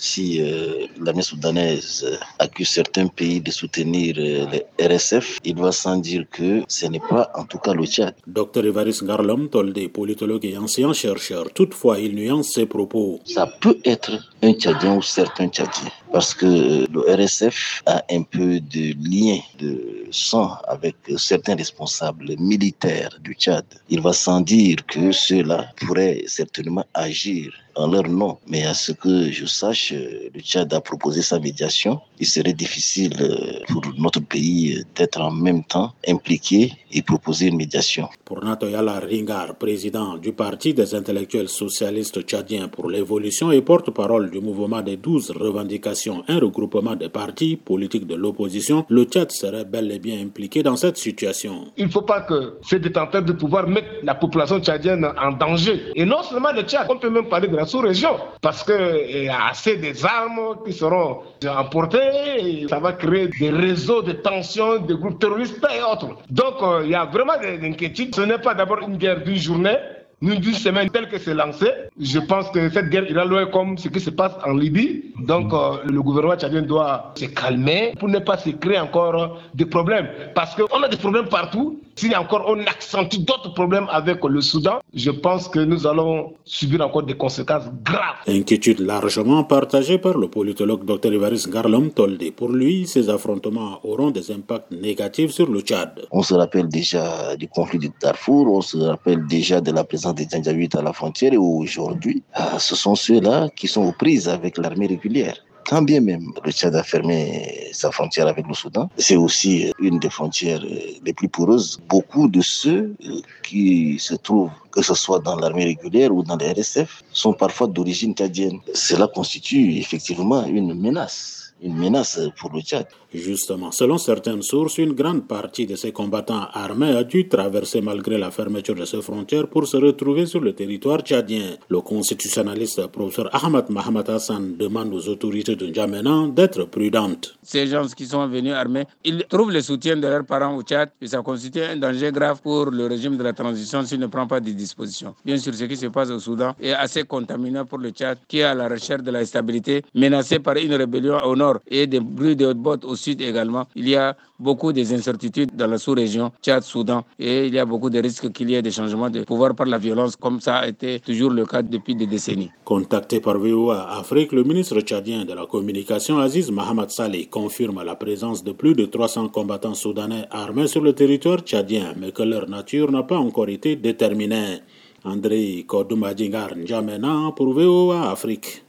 si euh, l'armée soudanaise accuse certains pays de soutenir euh, les RSF, il va sans dire que ce n'est pas en tout cas le Tchad. Dr Evaris Garlom Tolde, politologue et ancien chercheur, toutefois il nuance ses propos. Ça peut être un Tchadien ou certains Tchadiens parce que le RSF a un peu de lien de sang avec certains responsables militaires du Tchad. Il va sans dire que ceux-là pourraient certainement agir en leur nom. Mais à ce que je sache, le Tchad a proposé sa médiation. Il serait difficile pour notre pays d'être en même temps impliqué et proposer une médiation. Pour Natoyala Ringar, président du Parti des intellectuels socialistes tchadiens pour l'évolution et porte-parole du mouvement des 12 revendications, un regroupement des partis politiques de l'opposition, le Tchad serait bel et bien impliqué dans cette situation. Il ne faut pas que ces détenteurs de pouvoir mettent la population tchadienne en danger. Et non seulement le Tchad, on peut même parler de la sous-région, parce qu'il y a assez des armes qui seront emportées, et ça va créer des réseaux de tensions, des groupes terroristes et autres. Donc il y a vraiment des inquiétudes. Ce n'est pas d'abord une guerre d'une journée, nous d'une semaine telle que c'est lancé, je pense que cette guerre ira loin comme ce qui se passe en Libye. Donc euh, le gouvernement tchadien doit se calmer pour ne pas se créer encore des problèmes. Parce qu'on a des problèmes partout. Si encore on accentue d'autres problèmes avec le Soudan, je pense que nous allons subir encore des conséquences graves. Inquiétude largement partagée par le politologue Dr Ivaris Garlom Tolde. Pour lui, ces affrontements auront des impacts négatifs sur le Tchad. On se rappelle déjà du conflit du Darfour, on se rappelle déjà de la présence des Djandjaouites à la frontière et aujourd'hui, ce sont ceux-là qui sont aux prises avec l'armée régulière. Quand bien même le Tchad a fermé sa frontière avec le Soudan, c'est aussi une des frontières les plus poreuses. Beaucoup de ceux qui se trouvent, que ce soit dans l'armée régulière ou dans les RSF, sont parfois d'origine tchadienne. Cela constitue effectivement une menace une menace pour le Tchad. Justement, selon certaines sources, une grande partie de ces combattants armés a dû traverser malgré la fermeture de ces frontières pour se retrouver sur le territoire tchadien. Le constitutionnaliste professeur Ahmad Mohamed Hassan demande aux autorités de N'Djamena d'être prudentes. Ces gens qui sont venus armés, ils trouvent le soutien de leurs parents au Tchad et ça constitue un danger grave pour le régime de la transition s'il ne prend pas des dispositions. Bien sûr, ce qui se passe au Soudan est assez contaminant pour le Tchad qui est à la recherche de la stabilité, menacé par une rébellion au nord et des bruits de haute botte au sud également. Il y a beaucoup d'incertitudes dans la sous-région Tchad, Soudan et il y a beaucoup de risques qu'il y ait des changements de pouvoir par la violence comme ça a été toujours le cas depuis des décennies. Contacté par VOA Afrique, le ministre tchadien de la communication Aziz Mohamed Saleh confirme la présence de plus de 300 combattants soudanais armés sur le territoire tchadien mais que leur nature n'a pas encore été déterminée. André Kodoumadingar N'Djamena pour VOA Afrique.